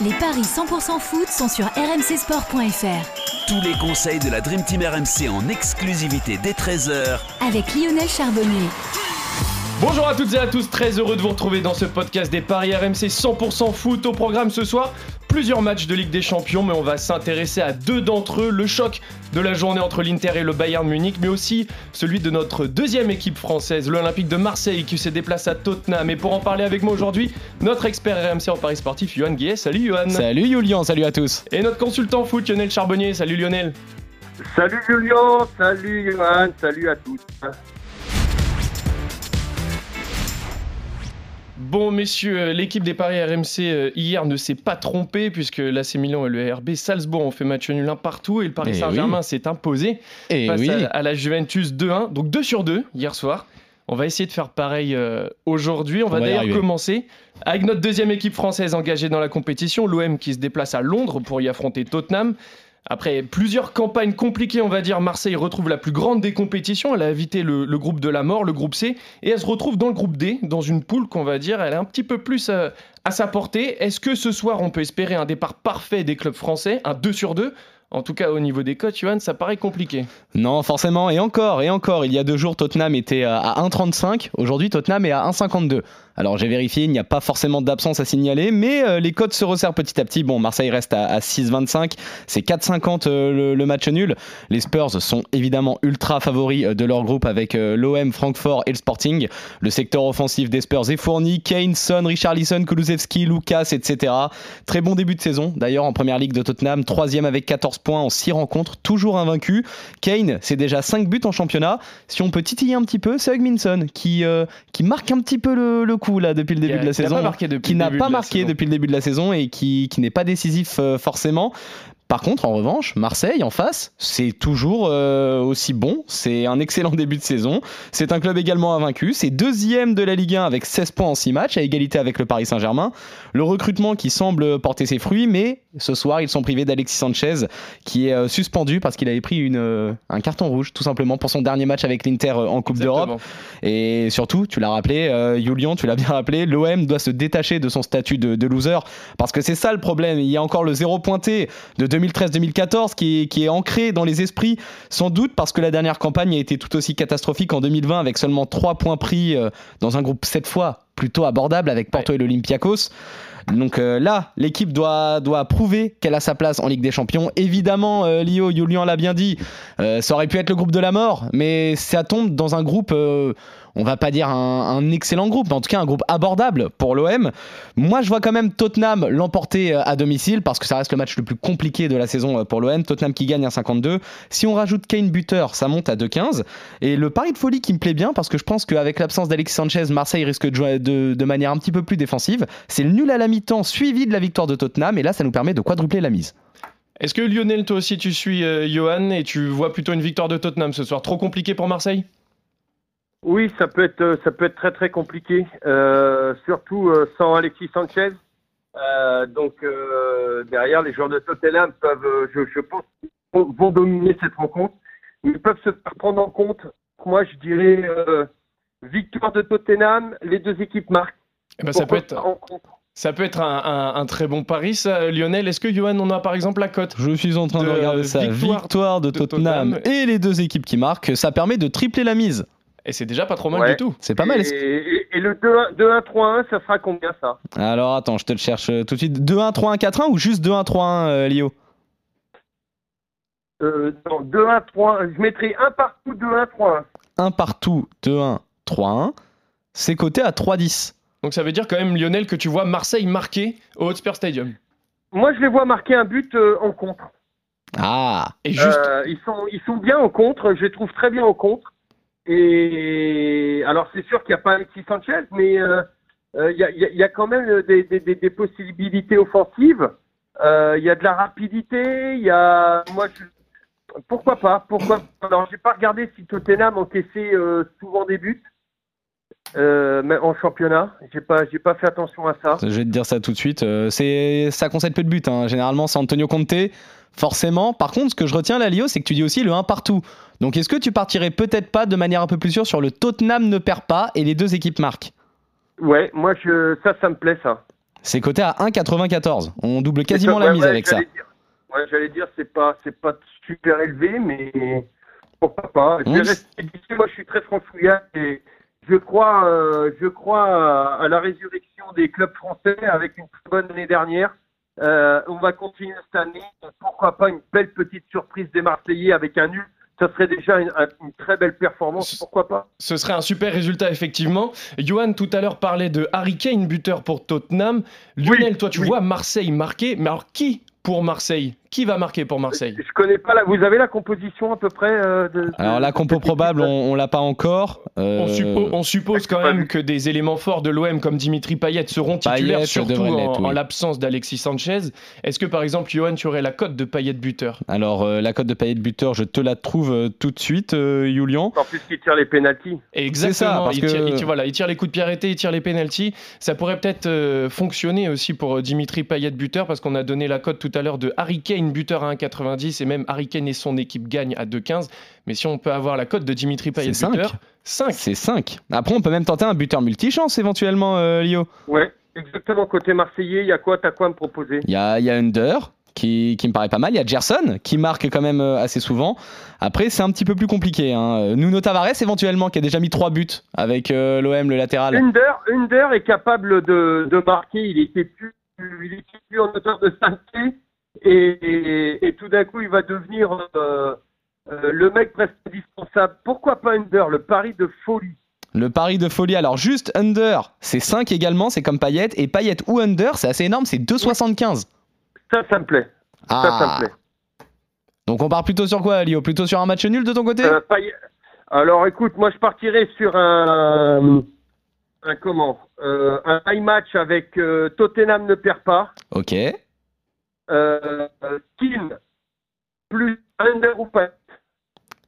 Les paris 100% foot sont sur rmcsport.fr. Tous les conseils de la Dream Team RMC en exclusivité dès 13h Avec Lionel Charbonnier. Bonjour à toutes et à tous, très heureux de vous retrouver dans ce podcast des Paris RMC 100% foot. Au programme ce soir, plusieurs matchs de Ligue des Champions, mais on va s'intéresser à deux d'entre eux. Le choc de la journée entre l'Inter et le Bayern Munich, mais aussi celui de notre deuxième équipe française, l'Olympique de Marseille, qui se déplace à Tottenham. Et pour en parler avec moi aujourd'hui, notre expert RMC en Paris sportif, Johan Guillet. Salut Johan. Salut Julien, salut à tous. Et notre consultant foot, Lionel Charbonnier. Salut Lionel. Salut Julien, salut Johan, salut à tous. Bon, messieurs, euh, l'équipe des Paris RMC euh, hier ne s'est pas trompée puisque l'AC Milan et le RB Salzbourg ont fait match nul un partout et le Paris Eh Saint-Germain s'est imposé Et face oui. à, à la Juventus 2-1, donc 2 sur 2 hier soir. On va essayer de faire pareil euh, aujourd'hui. On, va va d'ailleurs commencer avec notre deuxième équipe française engagée dans la compétition, l'OM qui se déplace à Londres pour y affronter Tottenham. Après plusieurs campagnes compliquées, on va dire, Marseille retrouve la plus grande des compétitions. Elle a évité le, groupe de la mort, le groupe C, et elle se retrouve dans le groupe D, dans une poule qu'on va dire, elle est un petit peu plus euh, à sa portée. Est-ce que ce soir, on peut espérer un départ parfait des clubs français, un 2 sur 2 En tout cas, au niveau des cotes, Johan, ça paraît compliqué. Non, forcément, et encore, et encore, il y a deux jours, Tottenham était à 1,35. Aujourd'hui, Tottenham est à 1,52. Alors j'ai vérifié, il n'y a pas forcément d'absence à signaler, mais euh, les cotes se resserrent petit à petit. Bon, Marseille reste à, à 6,25, c'est 4,50 euh, le, match nul. Les Spurs sont évidemment ultra favoris euh, de leur groupe avec l'OM, Francfort et le Sporting. Le secteur offensif des Spurs est fourni. Kane, Son, Richarlison, Kulusevski, Lucas, etc. Très bon début de saison, d'ailleurs en première ligue de Tottenham, troisième avec 14 points en 6 rencontres, toujours invaincu. Kane, c'est déjà 5 buts en championnat. Si on peut titiller un petit peu, c'est Hugminson qui, euh, qui marque un petit peu le, le coup là depuis le début de la saison. qui n'a pas marqué depuis le début de la saison et qui, qui n'est pas décisif euh, forcément. Par contre, en revanche, Marseille en face, c'est toujours euh, aussi bon. C'est un excellent début de saison. C'est un club également invaincu. C'est deuxième de la Ligue 1 avec 16 points en 6 matchs, à égalité avec le Paris Saint-Germain. Le recrutement qui semble porter ses fruits, mais ce soir, ils sont privés d'Alexis Sanchez, qui est euh, suspendu parce qu'il avait pris une, euh, un carton rouge, tout simplement, pour son dernier match avec l'Inter en Coupe d'Europe. Et surtout, tu l'as rappelé, euh, Julian, tu l'as bien rappelé, l'OM doit se détacher de son statut de, de loser parce que c'est ça le problème. Il y a encore le zéro pointé de 2013-2014 qui est, qui est ancré dans les esprits, sans doute parce que la dernière campagne a été tout aussi catastrophique en 2020 avec seulement 3 points pris euh, dans un groupe cette fois plutôt abordable avec Porto et l'Olympiakos. Donc euh, là, l'équipe doit, doit prouver qu'elle a sa place en Ligue des Champions. Évidemment, euh, Lio, Julian l'a bien dit, euh, ça aurait pu être le groupe de la mort, mais ça tombe dans un groupe, on va pas dire un, excellent groupe, mais en tout cas un groupe abordable pour l'OM. Moi, je vois quand même Tottenham l'emporter euh, à domicile parce que ça reste le match le plus compliqué de la saison euh, pour l'OM. Tottenham qui gagne à 52. Si on rajoute Kane buteur, ça monte à 2,15. Et le pari de folie qui me plaît bien parce que je pense qu'avec l'absence d'Alexis Sanchez, Marseille risque de jouer de, de manière un petit peu plus défensive. C'est le nul à la mi-temps suivi de la victoire de Tottenham et là, ça nous permet de quadrupler la mise. Est-ce que Lionel, toi aussi, tu suis euh, Johan et tu vois plutôt une victoire de Tottenham ce soir? Trop compliqué pour Marseille? Oui, ça peut être, euh, ça peut être très très compliqué, euh, surtout euh, sans Alexis Sanchez. Euh, donc euh, derrière, les joueurs de Tottenham peuvent, je, je pense, vont, vont dominer cette rencontre. Ils peuvent se faire prendre en compte. Moi, je dirais euh, victoire de Tottenham, les deux équipes marquent. Eh ben, ça, peut être, ça peut un, un- un très bon pari, ça, Lionel. Est-ce que Johan, on a par exemple la cote Je suis en train de, De, regarder ça. victoire Victoire, de, de Tottenham, Tottenham. et les deux équipes qui marquent. Ça permet de tripler la mise. Et c'est déjà pas trop mal Ouais. du tout. C'est pas mal. Et, est-ce- et- et le 2-1, 2-1-3-1, ça sera combien ça? Alors attends, je te le cherche euh, tout de suite. 2-1, 3-1, 4-1 ou juste 2-1, 3-1, euh, Lio? Euh, non, 2-1-3-1. Je mettrai un partout, 2-1-3-1. 1 partout, 2-1, 3-1. C'est coté à 3-10. Donc ça veut dire quand même, Lionel, que tu vois Marseille marquer au Hotspur Stadium. Moi, je les vois marquer un but euh, en contre. Ah Et juste, Euh, ils, sont, ils sont bien au contre, je les trouve très bien au contre. Et alors, c'est sûr qu'il n'y a pas Alexis Sanchez, mais euh, euh, il y, a, y a- y a quand même des, des- des- possibilités offensives. Euh, Il y a de la rapidité, il y a. Moi, je- pourquoi pas Pourquoi Alors, j'ai pas regardé si Tottenham encaissait souvent des buts. Euh, mais en championnat. J'ai pas, j'ai pas fait attention à ça. Je vais te dire ça tout de suite. Euh, c'est ça concède peu de buts. hein. Généralement, c'est Antonio Conte. Forcément. Par contre, ce que je retiens là, Lio, c'est que tu dis aussi le 1 partout. Donc, est-ce que tu partirais peut-être pas de manière un peu plus sûre sur le Tottenham ne perd pas et les deux équipes marquent? Ouais, moi je, ça, ça me plaît ça. C'est coté à 1,94. On double quasiment Ouais, la mise ouais, avec ça. j'allais dire- Ouais, j'allais dire, c'est pas, c'est pas super élevé, mais pourquoi pas. Je vais rester ici. Moi, je suis très franchouillard et je crois, euh, je crois à, à la résurrection des clubs français avec une très bonne année dernière. Euh, on va continuer cette année. Pourquoi pas une belle petite surprise des Marseillais avec un nul Ça serait déjà une, un- une très belle performance. Pourquoi pas Ce serait un super résultat, effectivement. Johan, tout à l'heure, parlait de Harry Kane, buteur pour Tottenham. Lionel, toi, tu oui. vois Marseille marquer. Mais alors, qui pour Marseille? Qui va marquer pour Marseille Je connais pas la. Vous avez la composition à peu près euh, de, Alors la compo probable, on, on l'a pas encore. Euh, on, suppo- on suppose quand même que des éléments forts de l'OM comme Dimitri Payet seront titulaires, Payet surtout en, l'être, oui. en l'absence d'Alexis Sanchez. Est-ce que, par exemple, Johan, tu aurais la cote de Payet buteur? Alors euh, la cote de Payet buteur, je te la trouve euh, tout de suite, euh, Julian. En plus, qui tire les pénalties. Exactement. ça, parce il, que- tire, il tire- voilà, il tire les coups de pied arrêtés, il tire les pénalties. Ça pourrait peut-être euh, fonctionner aussi pour Dimitri Payet buteur parce qu'on a donné la cote tout à l'heure de Harry Kane buteur à 1,90 et même Harry Kane et son équipe gagnent à 2,15. Mais si on peut avoir la cote de Dimitri Payet C'est buteur, 5. 5. C'est 5. Après, on peut même tenter un buteur multichance éventuellement, euh, Lio. Ouais, exactement. Côté Marseillais, il y a quoi T'as quoi à me proposer? Il y a, il y a Under qui, qui me paraît pas mal. Il y a Gerson qui marque quand même euh, assez souvent. Après, c'est un petit peu plus compliqué. Hein. Nuno Tavares éventuellement qui a déjà mis 3 buts avec euh, l'OM, le latéral. Under, Under est capable de, de marquer. Il était plus, il était plus en hauteur de 5 pieds et, et, et tout d'un coup, il va devenir euh, euh, le mec presque indispensable. Pourquoi pas Under Le pari de folie? Le pari de folie. Alors juste Under, c'est 5 également, c'est comme Payet. Et Payet ou Under, c'est assez énorme, c'est 2,75. Ça, ça me plaît. Ça, ça Ah. me plaît. Donc on part plutôt sur quoi, Lio? Plutôt sur un match nul de ton côté? Euh, Alors, écoute, moi, je partirais sur un, un comment? Euh, Un high match avec euh, Tottenham ne perd pas. Ok. Euh, Keane plus Under ou pas?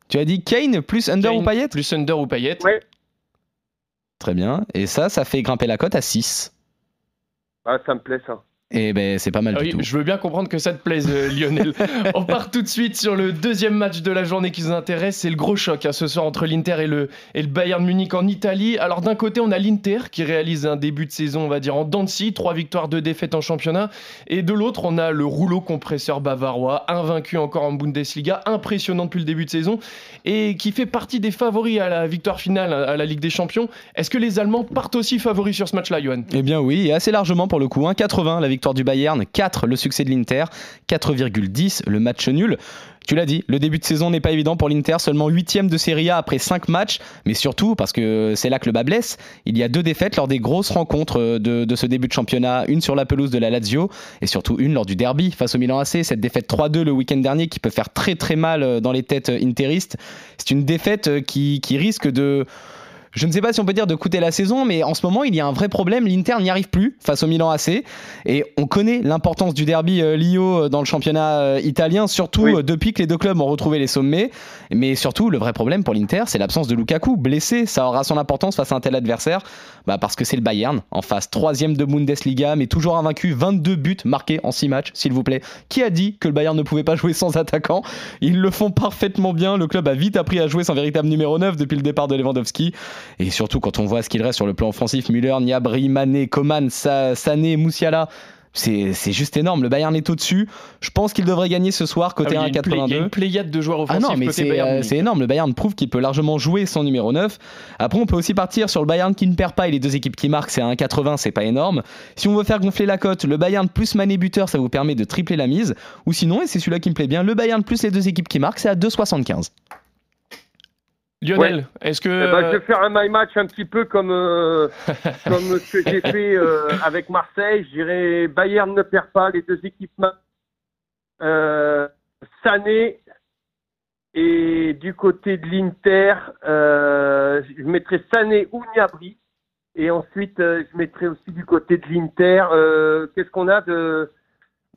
Tu as dit Kane plus Under Kane ou Payet? Plus Under ou Payet. Ouais. Très bien. Et ça, ça fait grimper la cote à 6. Ah, ça me plaît ça. Et ben c'est pas mal Ah du oui, tout. je veux bien comprendre que ça te plaise, euh, Lionel. On part tout de suite sur le deuxième match de la journée qui nous intéresse. C'est le gros choc hein, ce soir entre l'Inter et le, et le Bayern Munich en Italie. Alors d'un côté, on a l'Inter qui réalise un début de saison, on va dire, en dents de scie, trois victoires, deux défaites en championnat. Et de l'autre, on a le rouleau compresseur bavarois, invaincu encore en Bundesliga, impressionnant depuis le début de saison, et qui fait partie des favoris à la victoire finale à la Ligue des Champions. Est-ce que les Allemands partent aussi favoris sur ce match-là, Johan? Eh bien oui, et assez largement pour le coup. 1,80 la victoire du Bayern, 4 le succès de l'Inter, 4,10 le match nul. Tu l'as dit, le début de saison n'est pas évident pour l'Inter, seulement 8ème de Serie A après 5 matchs, mais surtout parce que c'est là que le bas blesse, il y a deux défaites lors des grosses rencontres euh, de, ce début de championnat, une sur la pelouse de la Lazio et surtout une lors du derby face au Milan AC, cette défaite 3-2 le week-end dernier qui peut faire très très mal euh, dans les têtes euh, interistes. C'est une défaite qui risque de je ne sais pas si on peut dire de coûter la saison, mais en ce moment, il y a un vrai problème. L'Inter n'y arrive plus face au Milan AC. Et on connaît l'importance du derby euh, Lio euh, dans le championnat euh, italien, surtout Oui. depuis que les deux clubs ont retrouvé les sommets. Mais surtout, le vrai problème pour l'Inter, c'est l'absence de Lukaku. Blessé, ça aura son importance face à un tel adversaire. Bah, parce que c'est le Bayern, en face, troisième de Bundesliga, mais toujours invaincu. 22 buts marqués en 6 matchs, s'il vous plaît. Qui a dit que le Bayern ne pouvait pas jouer sans attaquant? Ils le font parfaitement bien. Le club a vite appris à jouer sans véritable numéro 9 depuis le départ de Lewandowski. Et surtout, quand on voit ce qu'il reste sur le plan offensif, Müller, Niabri, Mané, Coman, Sa- Sané, Moussiala, c'est juste énorme. Le Bayern est au-dessus. Je pense qu'il devrait gagner ce soir, Ah côté oui, il y a une play- Il y a 1,82. une pléiade de joueurs Ah offensifs non, mais c'est euh, c'est énorme. Le Bayern prouve qu'il peut largement jouer sans numéro 9. Après, on peut aussi partir sur le Bayern qui ne perd pas et les deux équipes qui marquent, c'est à 1,80, c'est pas énorme. Si on veut faire gonfler la cote, le Bayern plus Mané buteur, ça vous permet de tripler la mise. Ou sinon, et c'est celui-là qui me plaît bien, le Bayern plus les deux équipes qui marquent, c'est à 2,75. Lionel, est-ce que. Eh ben, je vais faire un my match un petit peu comme, euh, comme ce que j'ai fait euh, avec Marseille. Je dirais Bayern ne perd pas, les deux équipes. Euh, Sané et du côté de l'Inter, euh, je mettrai Sané ou Niabri. Et ensuite, je mettrai aussi du côté de l'Inter. Qu'est-ce qu'on a de,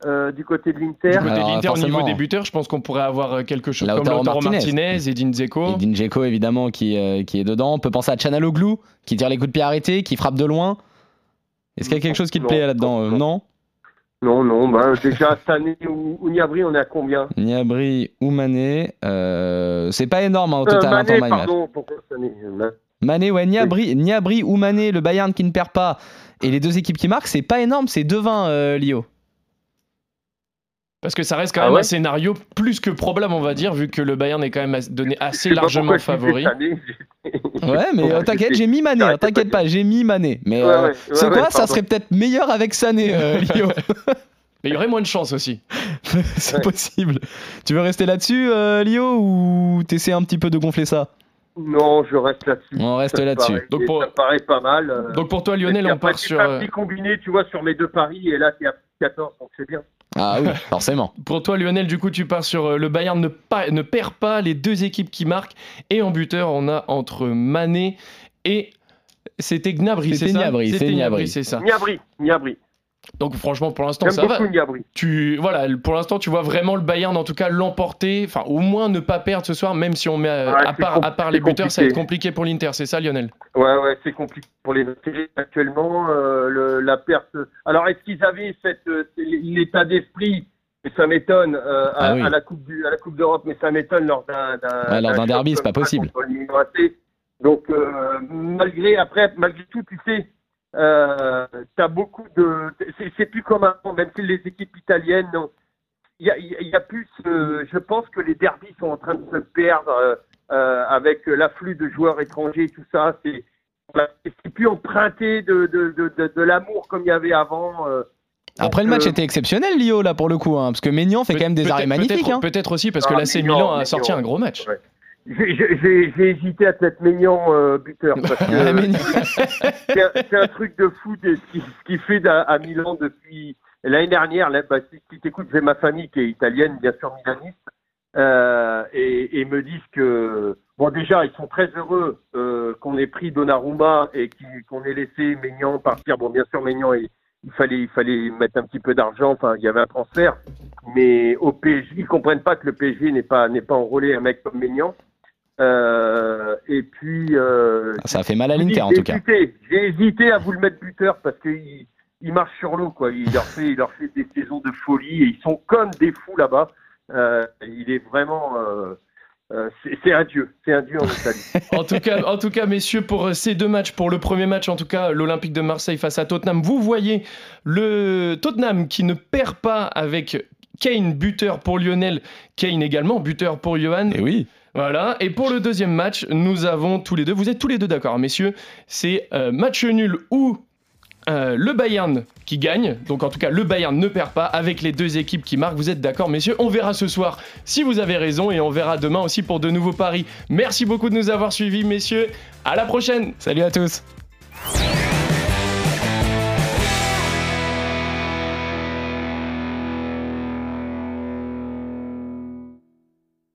euh, du côté de l'Inter Du côté Alors, de l'Inter, au niveau des buteurs, je pense qu'on pourrait avoir euh, quelque chose Lautaro comme Lautaro Martinez. Martinez, Edin Dzeko. Et Dzeko évidemment qui, euh, qui est dedans. On peut penser à Chanaloglu qui tire les coups de pied arrêtés, qui frappe de loin. Est-ce qu'il y a quelque chose qui te Non, plaît là-dedans Euh, non. Non Non, non, ben, déjà Sané ou, ou Niabri, on est à combien Niabri ou Mané, euh, c'est pas énorme hein, au total en temps Mané, match. pardon, pourquoi Mané, ouais, Niabri, Niabri ou Mané, le Bayern qui ne perd pas Et les deux équipes qui marquent, c'est pas énorme, c'est 2-20 euh, Lio. Parce que ça reste quand Ah même ouais un scénario plus que probable, on va dire, vu que le Bayern est quand même donné assez largement favori. Ouais, mais euh, t'inquiète, j'ai mis Mané, hein, t'inquiète pas j'ai mis Mané. Mais Ouais, euh, ouais, ouais, c'est ouais, quoi? Ça pardon. serait peut-être meilleur avec Sané, euh, Lio. Mais il y aurait moins de chance aussi. c'est Ouais. possible. Tu veux rester là-dessus, euh, Lio, ou t'essaies un petit peu de gonfler ça? Non, je reste là-dessus. On reste là-dessus. Donc pour- Ça paraît pas mal. euh. Donc pour toi, Lionel, on part sur. un petit combiné, tu vois, sur mes deux paris, et là, t'es à 14, donc c'est bien. Ah oui, forcément. Pour toi, Lionel, du coup, tu pars sur euh, le Bayern ne, pas, ne perd pas les deux équipes qui marquent. Et en buteur, on a entre Mané et. C'était Gnabry, c'est C'était ça? Gnabry, c'est C'était Gnabry. c'est ça. Niabri, Niabri. Donc franchement, pour l'instant, ça va. Tu, voilà, pour l'instant, tu vois vraiment le Bayern, en tout cas, l'emporter. Enfin, au moins ne pas perdre ce soir, même si on met Ouais, à, part, à les buteurs, ça va être compliqué. pour l'Inter. C'est ça, Lionel? Ouais, ouais, c'est compliqué pour les actuellement. euh, le- la perte. Alors, est-ce qu'ils avaient cette, euh, l'état d'esprit? Et ça m'étonne euh, à, Ah oui. à la coupe du, à la coupe d'Europe, mais ça m'étonne lors d'un Ouais, lors d'un derby, c'est pas possible. Donc euh, malgré après malgré tout, tu sais, euh, t'as beaucoup de. C'est plus comme avant, même si les équipes italiennes. Il y a, il y a plus. euh, je pense que les derbys sont en train de se perdre euh, euh, avec l'afflux de joueurs étrangers, tout ça. C'est c'est plus emprunté de de, de, de, de l'amour comme il y avait avant. euh. Après, le match euh, était exceptionnel, Lio, là, pour le coup. hein, parce que Maignan fait quand même des arrêts magnifiques. Peut-être hein. peut-être aussi parce que Ah, l'AC Milan a sorti un gros match. Ouais. J'ai- hésité à te mettre Maignan euh, buteur c'est un, truc de fou de ce qui- ce qu'il fait à, à Milan depuis l'année dernière. Là, bah, si si t'écoutes, j'ai ma famille qui est italienne, bien sûr milaniste, euh, et, et me disent que bon déjà ils sont très heureux euh, qu'on ait pris Donnarumma et qu'on ait laissé Maignan partir. Bon, bien sûr Maignan, il, il fallait il fallait mettre un petit peu d'argent. Enfin, il y avait un transfert, mais au PSG, ils comprennent pas que le PSG n'est pas n'est pas enrôlé un mec comme Maignan. Euh, et puis euh, Ça a fait mal à l'Inter, en tout cas. J'ai hésité à vous le mettre buteur parce qu'il il marche sur l'eau, quoi. Il leur fait, il leur fait des saisons de folie et ils sont comme des fous là-bas. Euh, il est vraiment, euh, euh, c'est un dieu, c'est un dieu en Italie. En tout cas, en tout cas, messieurs, pour ces deux matchs, pour le premier match, en tout cas, l'Olympique de Marseille face à Tottenham, vous voyez le Tottenham qui ne perd pas avec Kane, buteur pour Lionel, Kane également, buteur pour Johan. Et oui. Voilà. Et pour le deuxième match, nous avons tous les deux, vous êtes tous les deux d'accord, messieurs, c'est euh, match nul ou euh, le Bayern qui gagne. Donc en tout cas, le Bayern ne perd pas avec les deux équipes qui marquent. Vous êtes d'accord, messieurs? On verra ce soir si vous avez raison et on verra demain aussi pour de nouveaux paris. Merci beaucoup de nous avoir suivis, messieurs. À la prochaine. Salut à tous.